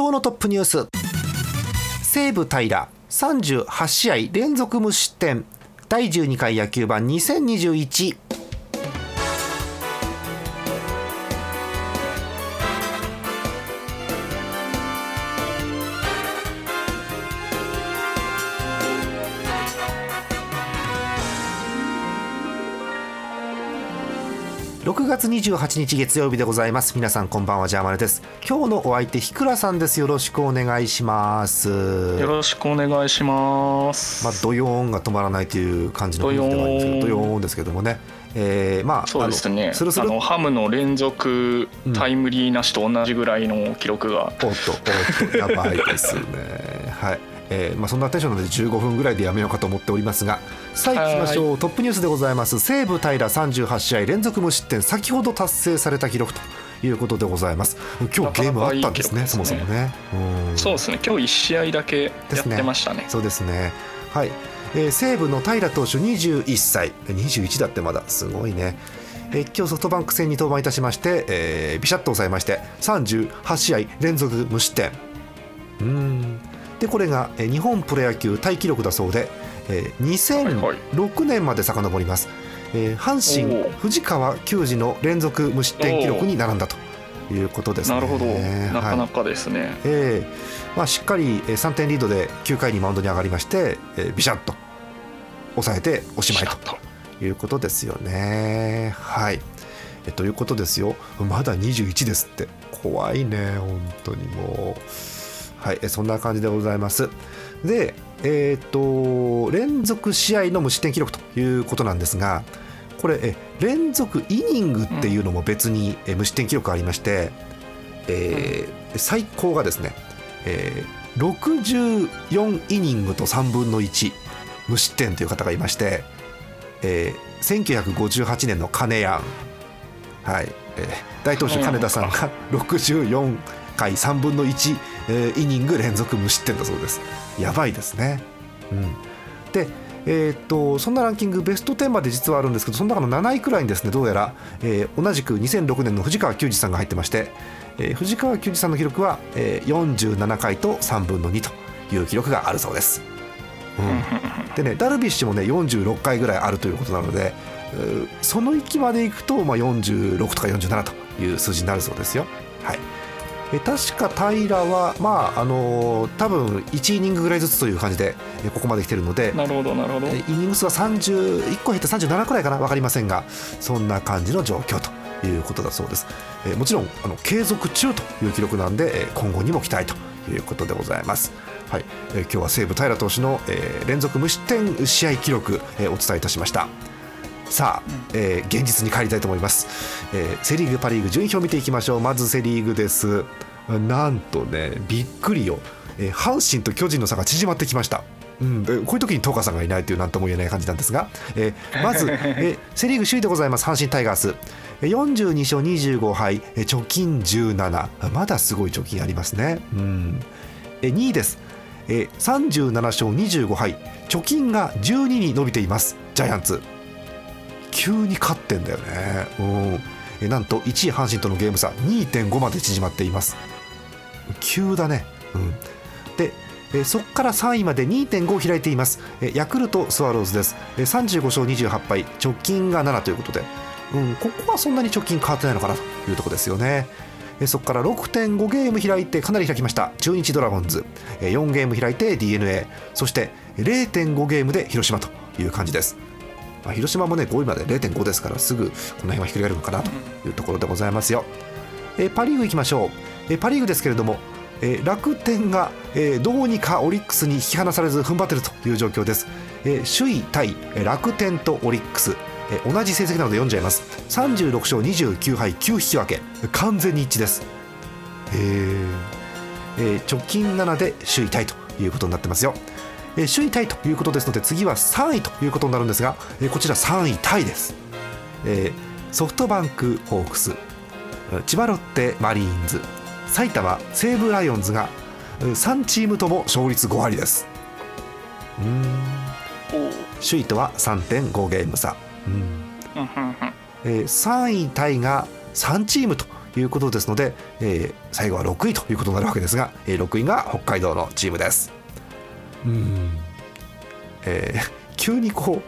今日のトップニュース。西武平38試合連続無失点。第12回野球盤2021 6月28日月曜日でございます。皆さんこんばんはジャーマネです。今日のお相手ひくらさんです。よろしくお願いします。よろしくお願いします。まあドヨーンが止まらないという感じの雰囲気ではありますけどドドヨーン。ヨーンですけどもね。えー、まあそうですね。スルスル。あのハムの連続タイムリーなしと同じぐらいの記録が。おっとおっとやばいですね。はいえーまあ、そんなテンションなので15分ぐらいでやめようかと思っておりますがさあ行きましょう。トップニュースでございます。西武平38試合連続無失点先ほど達成された記録ということでございます。今日ゲームあったんですねそもそもね。うん。そうですね。今日一試合だけやってましたね。そうですね。はい、えー西武の平投手21歳。21だってまだすごいね。えー今日ソフトバンク戦に登板いたしまして、えービシャッと抑えまして38試合連続無失点。うーんでこれが、えー日本プロ野球タイ記録だそうで、えーはいはい2006年まで遡ります、えー阪神おー。藤川球児の連続無失点記録に並んだということですね。なるほど。なかはないかですね。えー。まあ、しっかりえー3点リードで9回にマウンドに上がりまして、えービシャッと抑えておしまいと。いうことですよね。はい。えということですよ。まだ21ですって。怖いね本当にもうはいえそんな感じでございます。でえっ、と連続試合の無失点記録ということなんですがこれえ連続イニングっていうのも別にえ無失点記録ありまして、えー最高がですね、えー64イニングと3分の1無失点という方がいまして、えー1958年の金谷、はいえー大投手金田さんが64回3分の1、えーイニング連続無失点だそうです。やばいですね、うん、でえーっとそんなランキングベスト10まで実はあるんですけどその中の7位くらいにですねどうやら、えー同じく2006年の藤川球児さんが入ってまして、えー藤川球児さんの記録は、えー47回と3分の2という記録があるそうです。うん、でねダルビッシュもね46回ぐらいあるということなのでその域までいくと、まあ、46とか47という数字になるそうですよ。はい。え確か平は、まああのー多分1イニングぐらいずつという感じでえここまで来てるので。なるほどなるほど。えイニング数は31個減って37くらいかな分かりませんがそんな感じの状況ということだそうです、えもちろんあの継続中という記録なんでえ今後にも期待ということでございます。はい、え今日は西武平投手の、えー連続無失点試合記録、えお伝えいたしましたさあ、えー現実に帰りたいと思います、えーセ・リーグパ・リーグ順位表を見ていきましょう。まずセ・リーグです。なんとねびっくりよ、えー阪神と巨人の差が縮まってきました。うん、こういう時に東川さんがいないという何とも言えない感じなんですが、えーまず、えーセ・リーグ首位でございます。阪神タイガース。42勝25敗。貯金17まだすごい貯金ありますね、うん、え2位です、えー37勝25敗。貯金が12に伸びています。ジャイアンツ。急に勝ってんだよね、うん。えなんと1位阪神とのゲーム差2.5まで縮まっています。急だね、うん、でえそこから3位まで2.5開いています、えヤクルトスワローズです、え35勝28敗直近が7ということで、うん、ここはそんなに直近変わってないのかなというところですよね。えそこから6.5ゲーム開いてかなり開きました。中日ドラゴンズ。え4ゲーム開いて d n a そして0.5ゲームで広島という感じです。まあ、広島もね5位まで0.5ですからすぐこの辺はひっくり返るのかなというところでございますよ。えーパ・リーグ行きましょう、えーパ・リーグですけれども、えー楽天が、えーどうにかオリックスに引き離されず踏ん張っているという状況です、えー首位タイえー楽天とオリックス。えー同じ成績なので読んじゃいます。36勝29敗9引き分け。完全に一致です。へーえー直近7で首位タイということになってますよ、えー首位タイということですので次は3位ということになるんですが、えーこちら3位タイです、えーソフトバンクホークス千葉ロッテマリーンズ埼玉西武ライオンズが3チームとも勝率5割です。うん。首位とは3.5ゲーム差、うん。うんうんうんえー3位タイが3チームということですので、えー最後は6位ということになるわけですが、えー6位が北海道のチームです。うん、えー 急にこ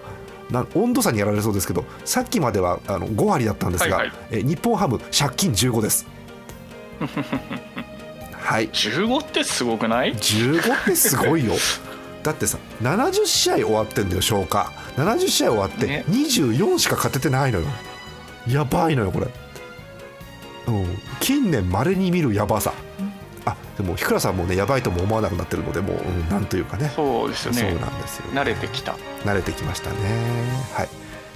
うなん温度差にやられそうですけどさっきまではあの5割だったんですが、はいはい。えー日本ハム借金15です。はい。15ってすごくない？15ってすごいよ。だってさ70試合終わってんだよ消化。70試合終わってね。24しか勝ててないのよ。やばいのよこれ、うん、近年まれに見るやばさあでも日倉さんもねやばいとも思わなくなってるのでもう、うん、なんというかね。そうですよそうねなんですよ慣れてきた。慣れてきましたね。はい。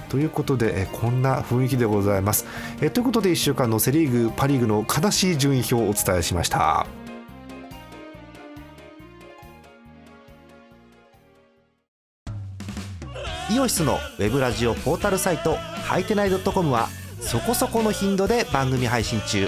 ということでえこんな雰囲気でございます。えということで1週間のセ・リーグパ・リーグの悲しい順位表をお伝えしました。イオシスのウェブラジオポータルサイトはいてない .com はそこそこの頻度で番組配信中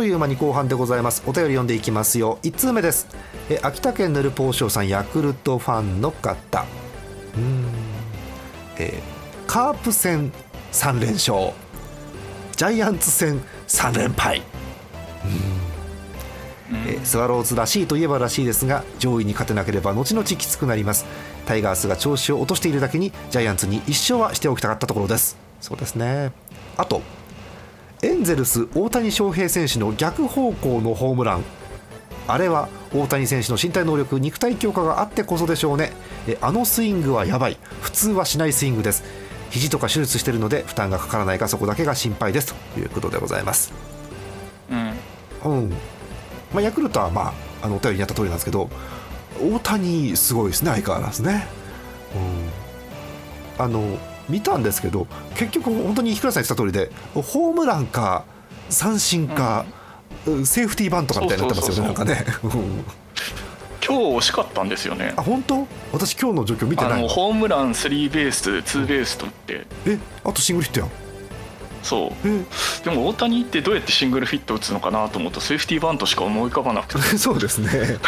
という間に後半でございます。お便り読んでいきますよ。1通目です。え秋田県ヌルポーショーさんヤクルトファンの方。うん。えカープ戦3連勝。ジャイアンツ戦3連敗。えスワローズらしいといえばらしいですが上位に勝てなければ後々きつくなります。タイガースが調子を落としているだけにジャイアンツに1勝はしておきたかったところです。そうですね。あとンゼルス大谷翔平選手の逆方向のホームラン。あれは大谷選手の身体能力肉体強化があってこそでしょうね。えあのスイングはやばい。普通はしないスイングです。肘とか手術してるので負担がかからないかそこだけが心配です。ということでございます。うん。うん。まあ、ヤクルトは、まあ、あのお便りにあった通りなんですけど大谷すごいですね相変わらずね、うん、あの見たんですけど結局本当に日倉さん言ってた通りでホームランか三振か、セーフティーバントかみたいになってますよねなんかね。う ん今日惜しかったんですよね。あ本当？私今日の状況見てない。のホームランスリーベースツーベースとって。えあとシングルヒットやんそう。えでも大谷ってどうやってシングルヒット打つのかなと思うとセーフティーバントしか思い浮かばなくて。そうですね。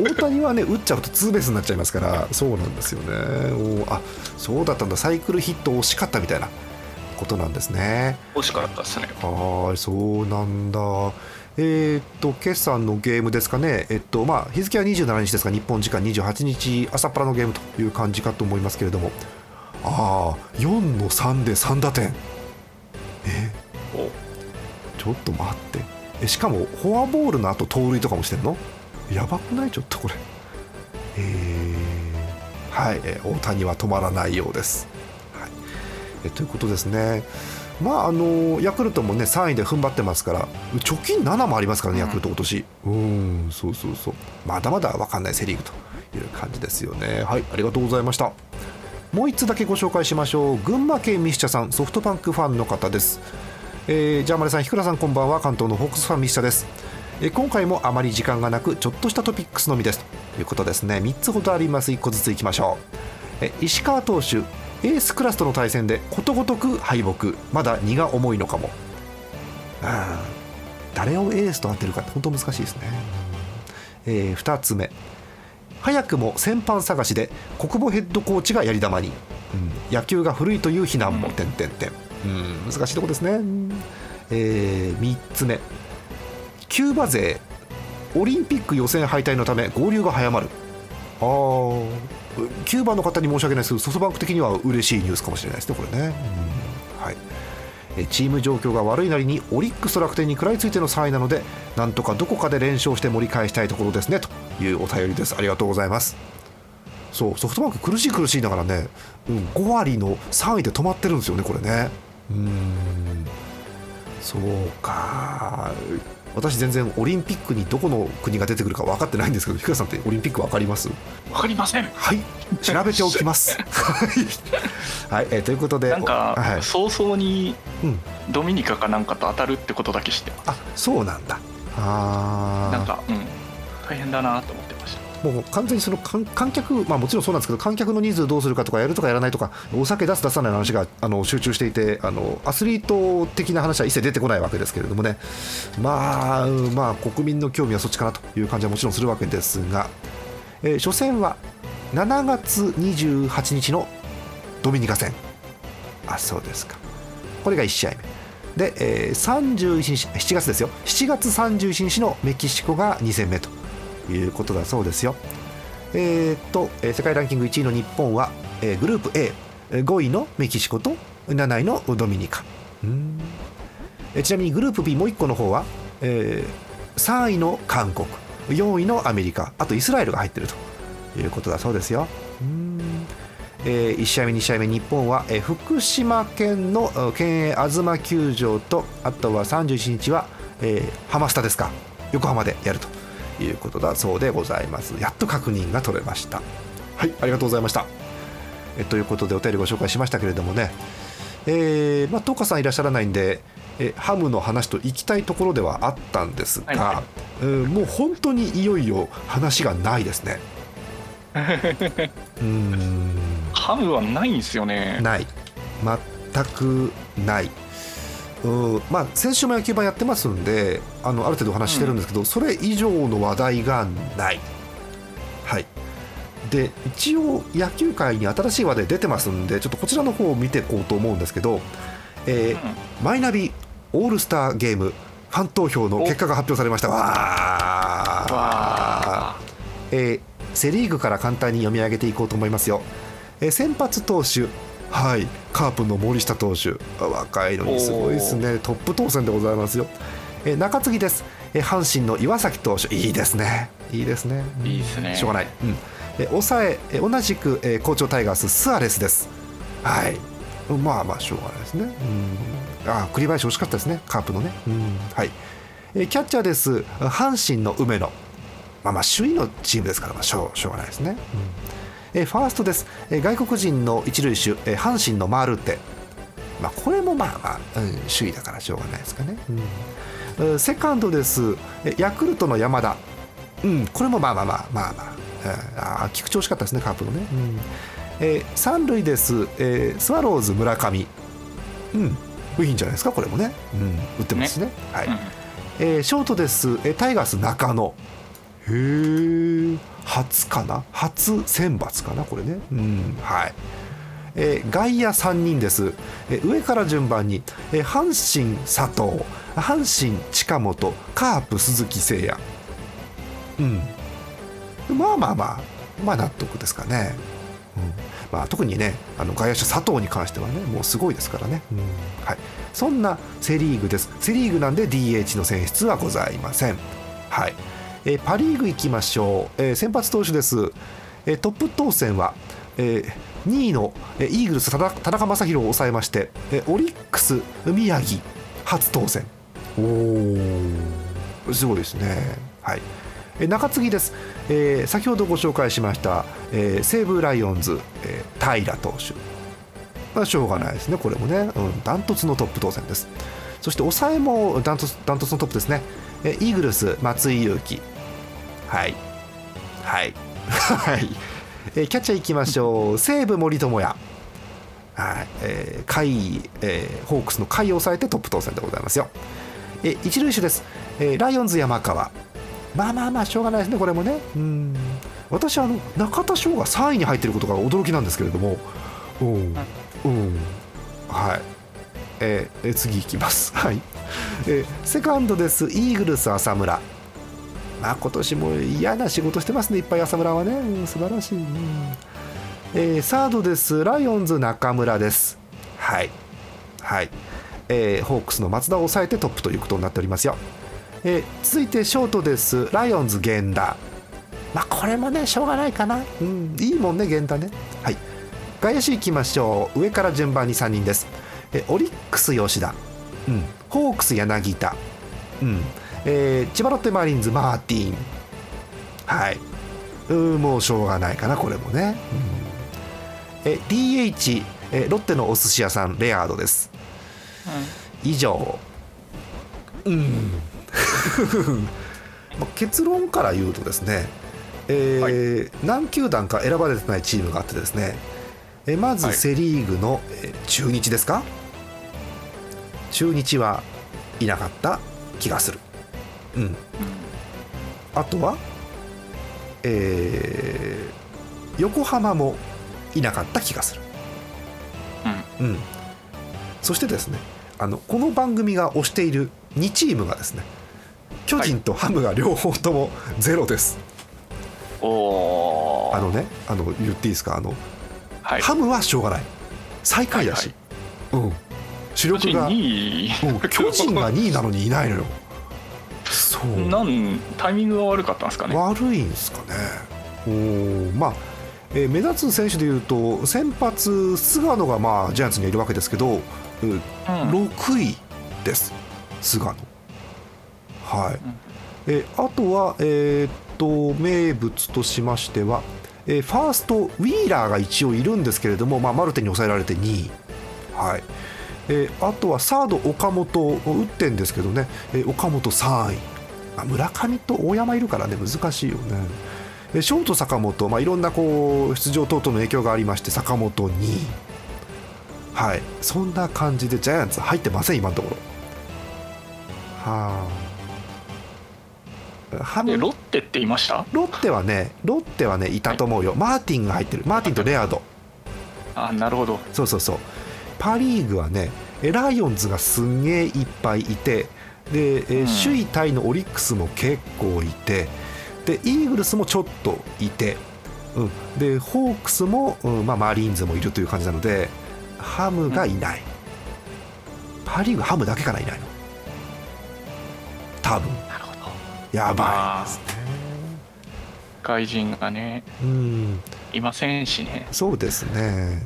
大谷はね打っちゃうとツーベースになっちゃいますからそうなんですよね。おあそうだったんだ。サイクルヒット惜しかったみたいなことなんですね。惜しかったですね。はいそうなんだ。えーっと決算のゲームですかね、えっとまあ、日付は27日ですが日本時間28日朝っぱらのゲームという感じかと思いますけれども。ああ4の3で3打点ちょっと待って。えしかもフォアボールの後盗塁とかもしてんの？やばくない？ちょっとこれ。えーはい、えー大谷は止まらないようです、はい。えということですね。まああのヤクルトもね3位で踏ん張ってますから貯金7もありますからねヤクルト今年。うんそうそうそう。まだまだ分かんないセ・リーグという感じですよね。はいありがとうございました。もう1つだけご紹介しましょう。群馬県ミシチャさんソフトバンクファンの方ですえー、ジャーマネさん、ひくらさん、こんばんは。関東のホークスファンミシチャです。えー今回もあまり時間がなく、ちょっとしたトピックスのみです。ということですね。3つほどあります。1個ずついきましょう。え石川投手、エースクラスとの対戦でことごとく敗北。まだ荷が重いのかも。うん誰をエースと当てるかって本当難しいですね。え2つ目。早くも先般探しで国母ヘッドコーチがやり玉に、うん野球が古いという非難も、点々点うん。難しいとこですね、うんえ3つ目。キューバ勢オリンピック予選敗退のため合流が早まる。あキューバの方に申し訳ないですけどソフトバンク的には嬉しいニュースかもしれないですねこれね、うん。はい。チーム状況が悪いなりにオリックスと楽天に食らいついての3位なのでなんとかどこかで連勝して盛り返したいところですねというお便りです。ありがとうございます。そうソフトバンク苦しい苦しいながらね、うん、5割の3位で止まってるんですよねこれね。うんそうか私全然オリンピックにどこの国が出てくるか分かってないんですけど、ひかさんってオリンピック分かります？わかりません。はい、調べておきます。はい、えーということで、なんか、はい、早々にうん、ドミニカかなんかと当たるってことだけ知ってます。あ、そうなんだ。ああ、なんか、うん、大変だなと思っ。もう完全にその観観客、まあもちろんそうなんですけど、観客の人数どうするかとか、やるとかやらないとか、お酒出す出さないの話があの集中していて、あのアスリート的な話は一切出てこないわけですけれどもね。まあ、まあ国民の興味はそっちかなという感じはもちろんするわけですが、えー初戦は7月28日のドミニカ戦。あ、そうですか。これが1試合目。で、えー31日、7月ですよ。7月31日のメキシコが2戦目ということだそうですよ。えーっと、え世界ランキング1位の日本は、えグループ A、5位のメキシコと7位のドミニカ。うんえちなみにグループ B もう1個の方は、えー3位の韓国、4位のアメリカ、あとイスラエルが入ってるということだそうですよ。うんえ1試合目、2試合目、日本は、え福島県のえー県営東球場と、あとは31日は、えーハマスタですか、横浜でやるということだそうでございます。やっと確認が取れました。はい、ありがとうございました。えということで、お便りご紹介しましたけれどもね、えーまあ、東花さんいらっしゃらないんで、えハムの話と行きたいところではあったんですが、はいはうんもう本当にいよいよ話がないですね。うーんハムはないんですよね。ない全くないうん。まあ先週も野球盤やってますんであのある程度お話ししてるんですけど、それ以上の話題がない。はい。で一応野球界に新しい話題出てますんでちょっとこちらの方を見ていこうと思うんですけど、えーマイナビオールスターゲームファン投票の結果が発表されました。わー。わえーセ・リーグから簡単に読み上げていこうと思いますよ、えー先発投手はい。カープの森下投手。あ若いのにすごいですね。トップ当選でございますよ、えー中継ぎです、えー阪神の岩崎投手。いいですね。いいですね。うん。いいですね。しょうがない、うん。えー抑ええー同じく、えー好調タイガーススアレスです。はい。まあまあしょうがないですね、うん、あー栗林惜しかったですね。カープのね、うん。はい。えーキャッチャーです。阪神の梅野。まあまあ首位のチームですから、まあ、しょうしょうがないですね、うんえーファーストです、えー外国人の一塁手、えー阪神のマールテ、まあ、これもまあまあ、うん、首位だからしょうがないですかね、うん。えーセカンドです、えーヤクルトの山田、うん、これもまあまあまあまあまあ、えーあー菊池惜しかったですねカープのね、うん。えー三塁です、えースワローズ村上。うんいいんじゃないですかこれもね、うん、打ってますしね。はい、うん。えーショートです、えータイガース中野へえ初かな？初選抜かな？これね。うん。はい。えー外野3人です、えー上から順番に、えー阪神佐藤。阪神近本。カープ鈴木誠也。うん。まあまあまあ。まあ納得ですかね、うん。まあ、特にねあの外野手佐藤に関してはねもうすごいですからね、うん。はい、そんなセ・リーグです。セ・リーグなんで DH の選出はございません、はい。えーパ・リーグ行きましょう、えー先発投手です、えートップ当選は、え2位の、えーイーグルス田中将大を抑えまして、えーオリックス宮城初当選。おおすごいですね。はい。えー中継ぎです、えー先ほどご紹介しました、えー西武ライオンズ、えー平投手。まあしょうがないですねこれもね、うん、ダントツのトップ当選です。そして抑えもダントツダントツのトップですね、えーイーグルス松井裕樹はいはいはい、えーキャッチャーいきましょう 西武森友哉はい、えー、甲斐、えーホークスの甲斐を抑えてトップ当選でございますよ。えー一塁手です、えーライオンズ山川。まあまあまあしょうがないですねこれもね。うん。私はあの中田翔が3位に入っていることが驚きなんですけれども。うん。うん。はい。えーえー次いきます。はい。えーセカンドですイーグルス浅村。まあ今年も嫌な仕事してますね。いっぱい浅村はね、うん素晴らしい、うん。えーサードです。ライオンズ中村です。はい。はい。えーホークスの松田を抑えてトップということになっておりますよ、えー続いてショートです。ライオンズ源田。まあこれもねしょうがないかな。うん。いいもんね源田ね。はい。外野手いきましょう。上から順番に3人です、えーオリックス吉田、うん、ホークス柳田、うん。えー千葉ロッテマリーンズマーティン。はい。うーもうしょうがないかなこれもね、うん。え DH えロッテのお寿司屋さんレアードです。以上。うん。まあ結論から言うとですね、えー何球団か選ばれてないチームがあってですねえーまずはい。セ・リーグの、えー中日ですか？中日はいなかった気がするうん。あとはえー横浜もいなかった気がする。うん、そしてですねあのこの番組が推している2チームがですね巨人とハムが両方ともゼロです、おおあのねあの言っていいですか？あの、はい。ハムはしょうがない。最下位だし、うん。主力が、2位。うん。巨人が2位なのにいないのよそう。なんタイミングが悪かったんですかね。悪いんですかね。おーまあ、えー目立つ選手でいうと先発菅野がまあジャイアンツにはいるわけですけど、ううん。6位です。菅野。はい、えーあとはえーっと名物としましては、えーファーストウィーラーが一応いるんですけれども、まあ、マルテに抑えられて2位。はい。えーあとはサード岡本打ってんですけどね、えー岡本3位あ村上と大山いるからね難しいよね。えーショート坂本、まあ、いろんなこう出場等々の影響がありまして坂本2位はい。そんな感じでジャイアンツ入ってません今のところ。はあ。ロッテって言いました？ロッテはねロッテはねいたと思うよ、マーティンが入ってる。マーティンとレアード。あなるほど。そうそうそう。パ・リーグはねえライオンズがすんげえいっぱいいてで、えーうん。首位タイのオリックスも結構いてでイーグルスもちょっといて、うん、でホークスも、うんまあ、マリーンズもいるという感じなのでハムがいない、パ・リーグハムだけかないないの。多分。なるほど。やばまあいですね外人がねうん。いませんしね。そうですね。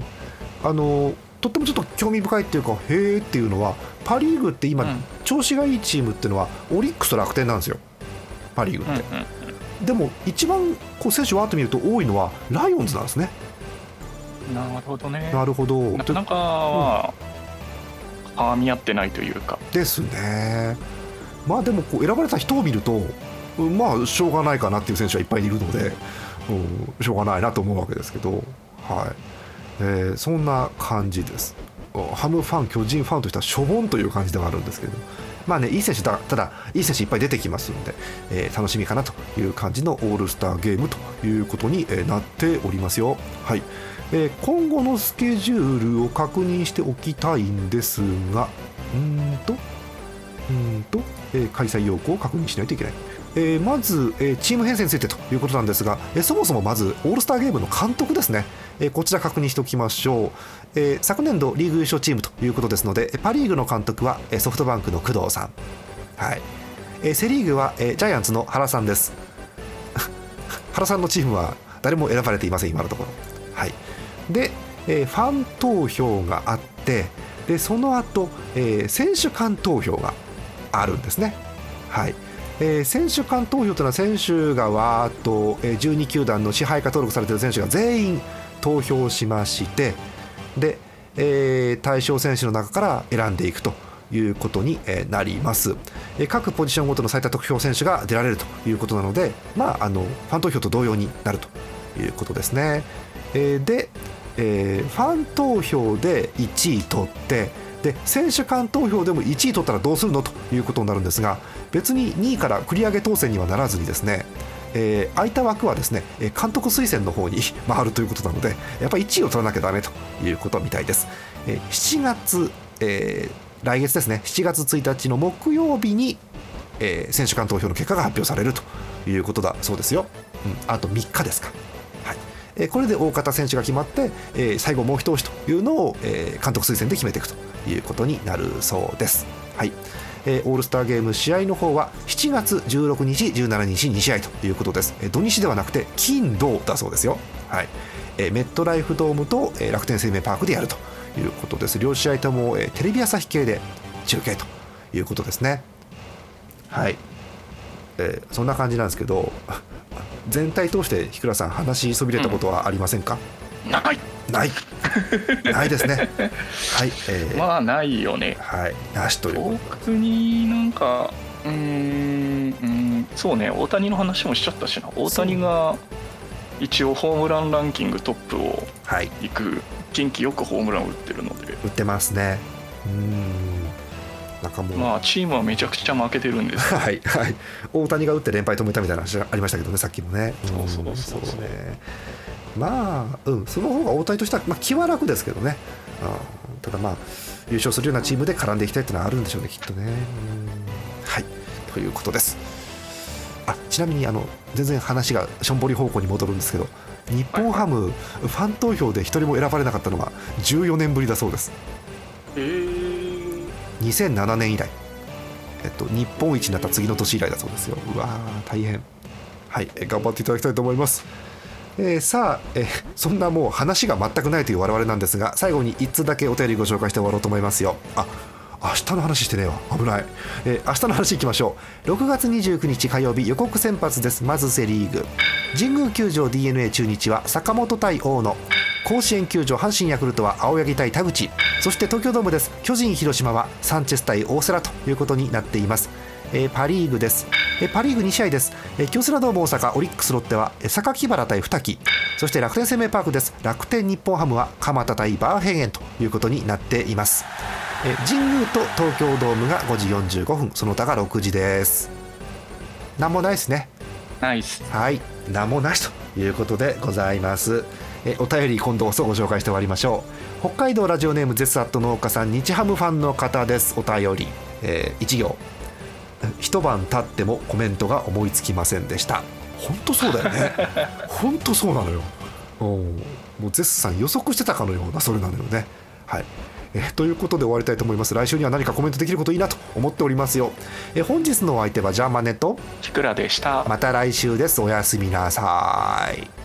あのとってもちょっと興味深いっていうかへえっていうのはパ・リーグって今、うん。調子がいいチームっていうのはオリックスと楽天なんですよ。パ・リーグうんうんって、でも一番こう選手わーっと見ると多いのはライオンズなんですね。なるほどね。なるほど。なかなかは絡み合ってないというか。ですね。まあでもこう選ばれた人を見るとうんまあしょうがないかなっていう選手はいっぱいいるので、うん、しょうがないなと思うわけですけど、はいえーそんな感じです。ハムファン巨人ファンとしてはしょぼんという感じではあるんですけど。まあねいい選手だただいい選手いっぱい出てきますので、えー楽しみかなという感じのオールスターゲームということに、なっておりますよ。はい。えー今後のスケジュールを確認しておきたいんですがうーんとうんと、え開催要項を確認しないといけない、えーまず、えーチーム編成についてということなんですが、えーそもそもまずオールスターゲームの監督ですね、えこちら確認しておきましょう、え昨年度リーグ優勝チームということですのでパ・リーグの監督はえソフトバンクの工藤さん、はい。えセ・リーグは、えジャイアンツの原さんです。原さんのチームは誰も選ばれていません今のところ。はい。で、えファン投票があってでその後、え選手間投票があるんですね。はい。えー選手間投票というのは選手がわーっと、12球団の支配下登録されている選手が全員投票しましてで、えー対象選手の中から選んでいくということになります、えー各ポジションごとの最多得票選手が出られるということなので、まあ、あのファン投票と同様になるということですね、えーで、えーファン投票で1位取ってで選手間投票でも1位取ったらどうするのということになるんですが別に2位から繰り上げ当選にはならずにですねえー空いた枠はですね監督推薦の方に 回るということなのでやっぱり1位を取らなきゃダメということみたいです、えー7月、えー来月ですね7月1日の木曜日に、えー選手間投票の結果が発表されるということだそうですよ、うん、あと3日ですか、えこれで大方選手が決まって、え最後もう一押しというのを、え監督推薦で決めていくということになるそうです。はい。えー、オールスターゲーム試合の方は7月16日、17日2試合ということです、えー、土日ではなくて金、土だそうですよ、はい。えー、メットライフドームと、えー、楽天生命パークでやるということです。両試合とも、えー、テレビ朝日系で中継ということですね。はい、えー、そんな感じなんですけど全体通して日倉さん話しそびれたことはありませんか、うん、ない。ない。ないですね。はい、えー、まあないよね。はい。なしという。特になんかうんうん。そうね。大谷の話もしちゃったしな。大谷が一応ホームランランキングトップをい。く、近畿よくホームランを打ってるので。打ってますね。うんなんかも。うまあチームはめちゃくちゃ負けてるんです。はいはい。大谷が打って連敗止めたみたいな話ありましたけどねさっきもね。そうそうそうそう。ね。まあ、うん、その方が大谷としては、まあ、気は楽ですけどね、うん、ただまあ優勝するようなチームで絡んでいきたいっていうのはあるんでしょうねきっとね。はい。ということです。あちなみにあの全然話がしょんぼり方向に戻るんですけど日本ハム、ファン投票で1人も選ばれなかったのが14年ぶりだそうです。えー、2007年以来。えっと、日本一になった次の年以来だそうですよ。うわ大変。はい頑張っていただきたいと思います。えー、さあ、え、そんなもう話が全くないという我々なんですが最後に1通だけお便りご紹介して終わろうと思いますよ。あ明日の話してねえわ。危ない、えー、明日の話いきましょう。6月29日火曜日予告先発です。まずセ・リーグ。神宮球場 d n a 中日は坂本対大野。甲子園球場阪神ヤクルトは青柳対田口。そして東京ドームです。巨人広島はサンチェス対大瀬良ということになっています。えー、パ・リーグです、えー、パ・リーグ2試合です、えー、京セラドーム大阪オリックスロッテは榊原対二木。そして楽天生命パークです。楽天日本ハムは蒲田対バーヘンゲンということになっています、えー、神宮と東京ドームが5時45分。その他が6時です。何もないですね。ナイスはい。何もなしということでございますえお便り今度こそご紹介して終わりましょう。北海道ラジオネームゼスアット農家さん日ハムファンの方です。お便り、えー、1行。一晩経ってもコメントが思いつきませんでした。本当そうだよね。本当そうなのよ。もう絶賛予測してたかのようなそれなのよね。はい。えということで終わりたいと思います。来週には何かコメントできることいいなと思っておりますよ。え本日のお相手はジャーマネとキクラでした。また来週です。おやすみなさい